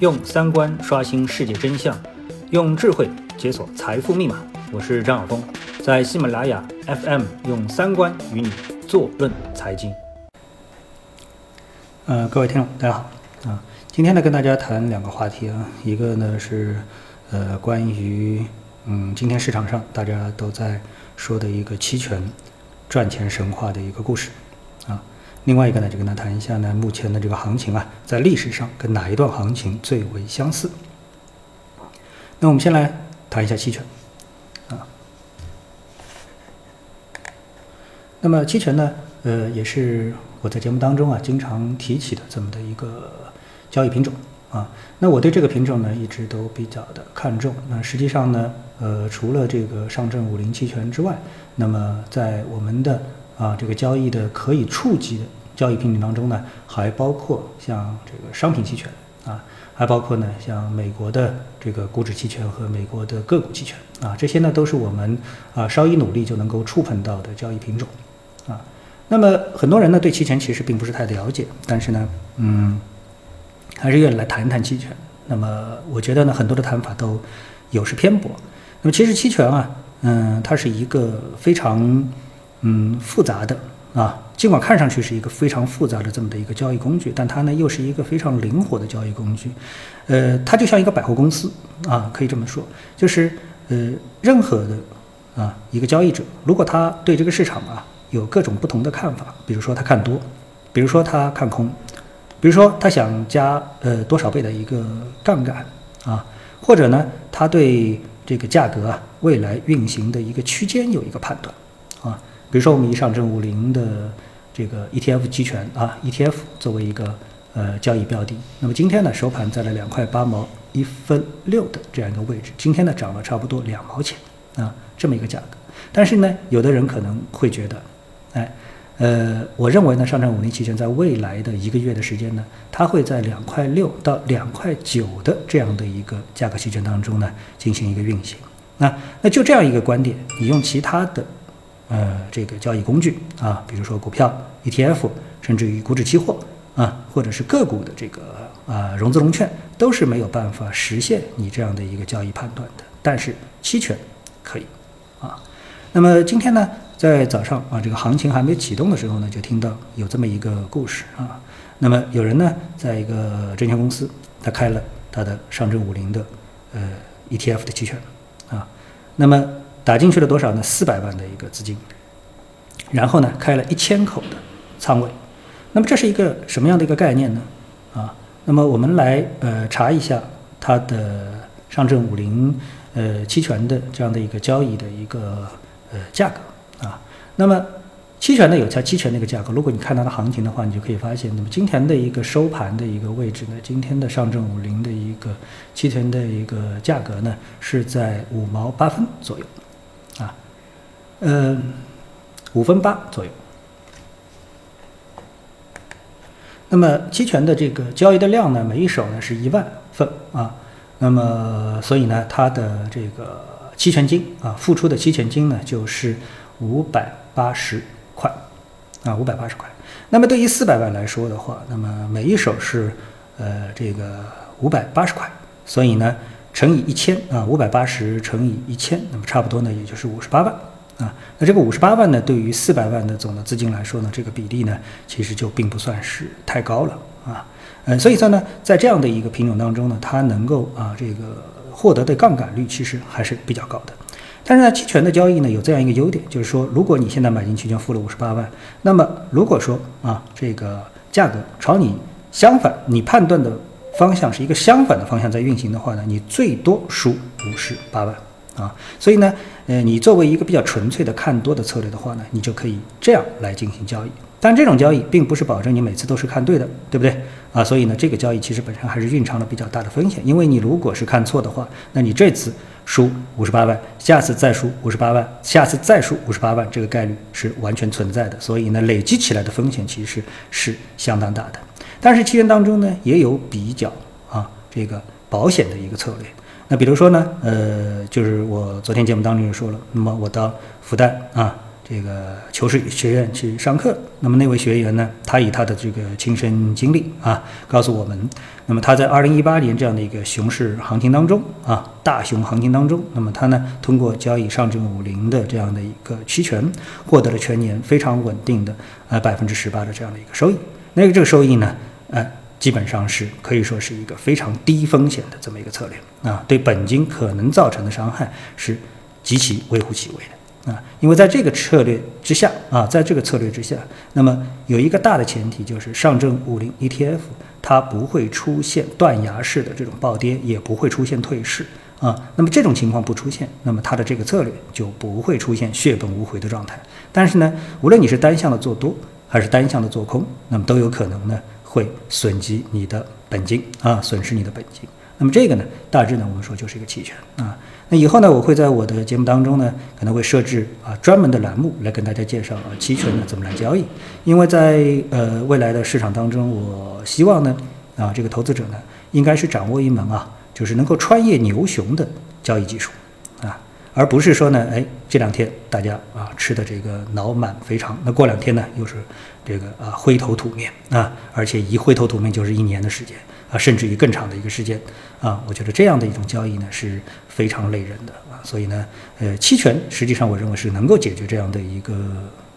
用三观刷新世界真相，用智慧解锁财富密码。我是张晓峰，在喜马拉雅 FM 用三观与你坐论财经。呃，各位听众，大家好啊！今天呢，跟大家谈两个话题啊，一个呢是呃关于嗯今天市场上大家都在说的一个期权赚钱神话的一个故事。另外一个呢，就跟他谈一下呢，目前的这个行情啊，在历史上跟哪一段行情最为相似？那我们先来谈一下期权啊。那么期权呢，呃，也是我在节目当中啊经常提起的这么的一个交易品种啊。那我对这个品种呢，一直都比较的看重。那实际上呢，呃，除了这个上证五零期权之外，那么在我们的啊这个交易的可以触及的。交易品种当中呢，还包括像这个商品期权啊，还包括呢像美国的这个股指期权和美国的个股期权啊，这些呢都是我们啊稍一努力就能够触碰到的交易品种啊。那么很多人呢对期权其实并不是太了解，但是呢，嗯，还是愿意来谈一谈期权。那么我觉得呢很多的谈法都有失偏颇。那么其实期权啊，嗯，它是一个非常嗯复杂的。啊，尽管看上去是一个非常复杂的这么的一个交易工具，但它呢又是一个非常灵活的交易工具。呃，它就像一个百货公司啊，可以这么说，就是呃，任何的啊一个交易者，如果他对这个市场啊有各种不同的看法，比如说他看多，比如说他看空，比如说他想加呃多少倍的一个杠杆啊，或者呢他对这个价格啊未来运行的一个区间有一个判断啊。比如说，我们以上证五零的这个 ETF 期权啊，ETF 作为一个呃交易标的，那么今天呢收盘在了两块八毛一分六的这样一个位置，今天呢涨了差不多两毛钱啊，这么一个价格。但是呢，有的人可能会觉得，哎，呃，我认为呢，上证五零期权在未来的一个月的时间呢，它会在两块六到两块九的这样的一个价格区间当中呢进行一个运行。那那就这样一个观点，你用其他的。呃，这个交易工具啊，比如说股票、ETF，甚至于股指期货啊，或者是个股的这个啊融资融券，都是没有办法实现你这样的一个交易判断的。但是期权可以啊。那么今天呢，在早上啊，这个行情还没启动的时候呢，就听到有这么一个故事啊。那么有人呢，在一个证券公司，他开了他的上证五零的呃 ETF 的期权啊，那么。打进去了多少呢？四百万的一个资金，然后呢，开了一千口的仓位。那么这是一个什么样的一个概念呢？啊，那么我们来呃查一下它的上证五零呃期权的这样的一个交易的一个呃价格啊。那么期权呢有它期权的一个价格，如果你看它的行情的话，你就可以发现，那么今天的一个收盘的一个位置呢，今天的上证五零的一个期权的一个价格呢是在五毛八分左右。呃，五分八左右。那么期权的这个交易的量呢，每一手呢是一万份啊。那么所以呢，它的这个期权金啊，付出的期权金呢就是五百八十块啊，五百八十块。那么对于四百万来说的话，那么每一手是呃这个五百八十块，所以呢。乘以一千啊，五百八十乘以一千，那么差不多呢，也就是五十八万啊。那这个五十八万呢，对于四百万的总的资金来说呢，这个比例呢，其实就并不算是太高了啊。嗯，所以说呢，在这样的一个品种当中呢，它能够啊这个获得的杠杆率其实还是比较高的。但是呢，期权的交易呢，有这样一个优点，就是说，如果你现在买进期权付了五十八万，那么如果说啊这个价格朝你相反，你判断的。方向是一个相反的方向在运行的话呢，你最多输五十八万啊。所以呢，呃，你作为一个比较纯粹的看多的策略的话呢，你就可以这样来进行交易。但这种交易并不是保证你每次都是看对的，对不对啊？所以呢，这个交易其实本身还是蕴藏了比较大的风险。因为你如果是看错的话，那你这次输五十八万，下次再输五十八万，下次再输五十八万，这个概率是完全存在的。所以呢，累积起来的风险其实是相当大的。但是期权当中呢，也有比较啊这个保险的一个策略。那比如说呢，呃，就是我昨天节目当中就说了，那么我到复旦啊这个求是学院去上课。那么那位学员呢，他以他的这个亲身经历啊，告诉我们，那么他在二零一八年这样的一个熊市行情当中啊，大熊行情当中，那么他呢通过交易上证五零的这样的一个期权，获得了全年非常稳定的呃百分之十八的这样的一个收益。那个这个收益呢，呃，基本上是可以说是一个非常低风险的这么一个策略啊，对本金可能造成的伤害是极其微乎其微的。啊，因为在这个策略之下啊，在这个策略之下，那么有一个大的前提就是上证五零 ETF 它不会出现断崖式的这种暴跌，也不会出现退市啊。那么这种情况不出现，那么它的这个策略就不会出现血本无回的状态。但是呢，无论你是单向的做多还是单向的做空，那么都有可能呢会损及你的本金啊，损失你的本金。那么这个呢，大致呢我们说就是一个期权啊。那以后呢，我会在我的节目当中呢，可能会设置啊专门的栏目来跟大家介绍啊期权呢怎么来交易。因为在呃未来的市场当中，我希望呢啊这个投资者呢应该是掌握一门啊就是能够穿越牛熊的交易技术，而不是说呢哎这两天大家啊吃的这个脑满肥肠，那过两天呢又是这个啊灰头土面啊，而且一灰头土面就是一年的时间。啊，甚至于更长的一个时间，啊，我觉得这样的一种交易呢是非常累人的啊，所以呢，呃，期权实际上我认为是能够解决这样的一个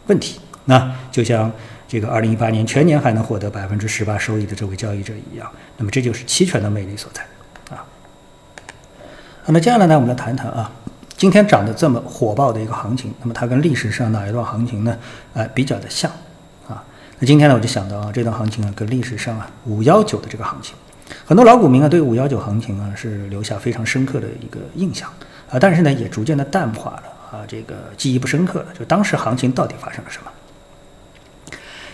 问题。那就像这个二零一八年全年还能获得百分之十八收益的这位交易者一样，那么这就是期权的魅力所在啊。好，那接下来呢，我们来谈一谈啊，今天涨得这么火爆的一个行情，那么它跟历史上哪一段行情呢？呃，比较的像啊。那今天呢，我就想到啊，这段行情啊，跟历史上啊五幺九的这个行情，很多老股民啊对五幺九行情啊是留下非常深刻的一个印象啊，但是呢也逐渐的淡化了啊，这个记忆不深刻了，就当时行情到底发生了什么？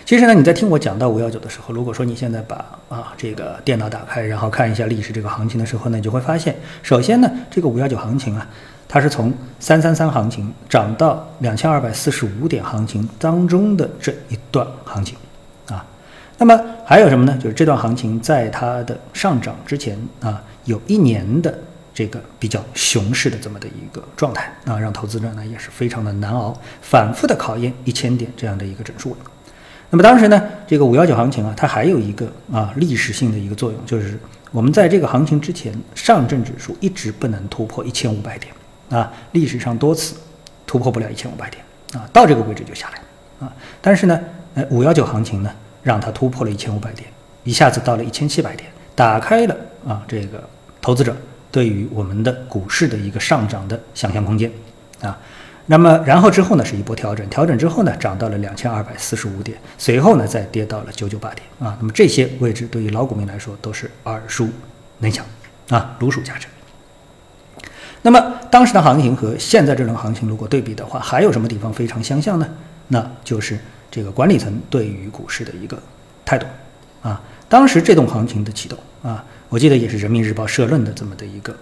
其实呢，你在听我讲到五幺九的时候，如果说你现在把啊这个电脑打开，然后看一下历史这个行情的时候呢，你就会发现，首先呢，这个五幺九行情啊。它是从三三三行情涨到两千二百四十五点行情当中的这一段行情，啊，那么还有什么呢？就是这段行情在它的上涨之前啊，有一年的这个比较熊市的这么的一个状态啊，让投资者呢也是非常的难熬，反复的考验一千点这样的一个整数。那么当时呢，这个五幺九行情啊，它还有一个啊历史性的一个作用，就是我们在这个行情之前，上证指数一直不能突破一千五百点。啊，历史上多次突破不了一千五百点啊，到这个位置就下来啊。但是呢，呃，五幺九行情呢，让它突破了一千五百点，一下子到了一千七百点，打开了啊这个投资者对于我们的股市的一个上涨的想象空间啊。那么然后之后呢，是一波调整，调整之后呢，涨到了两千二百四十五点，随后呢再跌到了九九八点啊。那么这些位置对于老股民来说都是耳熟能详啊，如数家珍。那么当时的行情和现在这轮行情如果对比的话，还有什么地方非常相像呢？那就是这个管理层对于股市的一个态度啊。当时这种行情的启动啊，我记得也是人民日报社论的这么的一个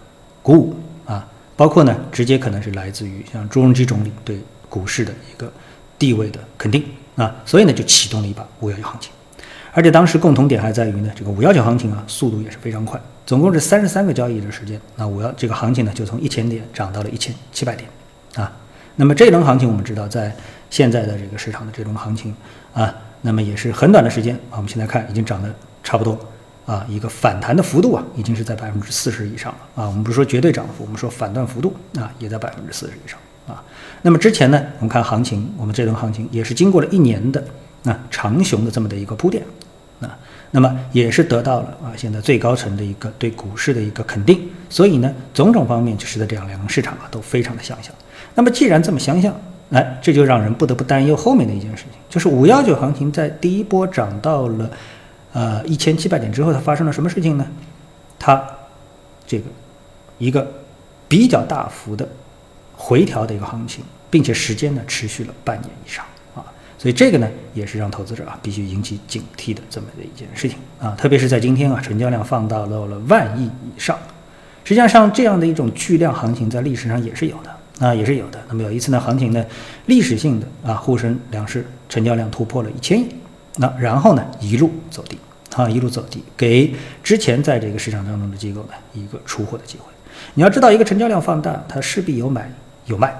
鼓舞啊，包括呢直接可能是来自于像朱镕基总理对股市的一个地位的肯定啊，所以呢就启动了一把五幺幺行情。而且当时共同点还在于呢，这个五幺九行情啊，速度也是非常快，总共是三十三个交易日时间，那五幺这个行情呢，就从一千点涨到了一千七百点，啊，那么这轮行情我们知道，在现在的这个市场的这种行情啊，那么也是很短的时间啊，我们现在看已经涨得差不多啊，一个反弹的幅度啊，已经是在百分之四十以上了啊，我们不是说绝对涨幅，我们说反弹幅度啊，也在百分之四十以上啊，那么之前呢，我们看行情，我们这轮行情也是经过了一年的那长熊的这么的一个铺垫。那么也是得到了啊，现在最高层的一个对股市的一个肯定，所以呢，种种方面就使得这样两个市场啊都非常的相像。那么既然这么相像，哎，这就让人不得不担忧后面的一件事情，就是五幺九行情在第一波涨到了呃一千七百点之后，它发生了什么事情呢？它这个一个比较大幅的回调的一个行情，并且时间呢持续了半年以上。所以这个呢，也是让投资者啊必须引起警惕的这么的一件事情啊，特别是在今天啊，成交量放大到了了万亿以上。实际上，像这样的一种巨量行情，在历史上也是有的啊，也是有的。那么有一次呢，行情呢，历史性的啊，沪深两市成交量突破了一千亿，那然后呢，一路走低啊，一路走低，给之前在这个市场当中的机构呢一个出货的机会。你要知道，一个成交量放大，它势必有买有卖。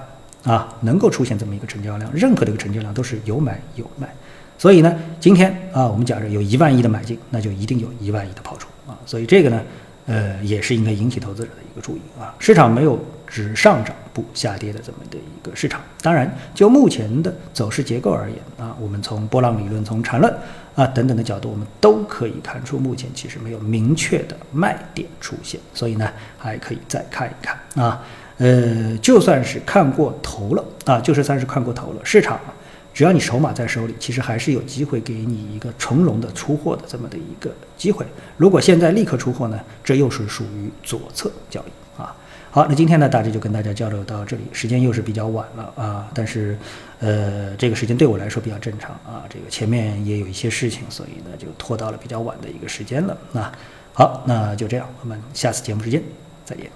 啊，能够出现这么一个成交量，任何的一个成交量都是有买有卖。所以呢，今天啊，我们假设有一万亿的买进，那就一定有一万亿的抛出啊。所以这个呢，呃，也是应该引起投资者的一个注意啊。市场没有只上涨不下跌的这么的一个市场。当然，就目前的走势结构而言啊，我们从波浪理论、从缠论啊等等的角度，我们都可以看出，目前其实没有明确的卖点出现。所以呢，还可以再看一看啊。呃，就算是看过头了啊，就是算是看过头了，市场。只要你筹码在手里，其实还是有机会给你一个从容的出货的这么的一个机会。如果现在立刻出货呢，这又是属于左侧交易啊。好，那今天呢，大致就跟大家交流到这里，时间又是比较晚了啊。但是，呃，这个时间对我来说比较正常啊。这个前面也有一些事情，所以呢就拖到了比较晚的一个时间了啊。好，那就这样，我们下次节目时间再见。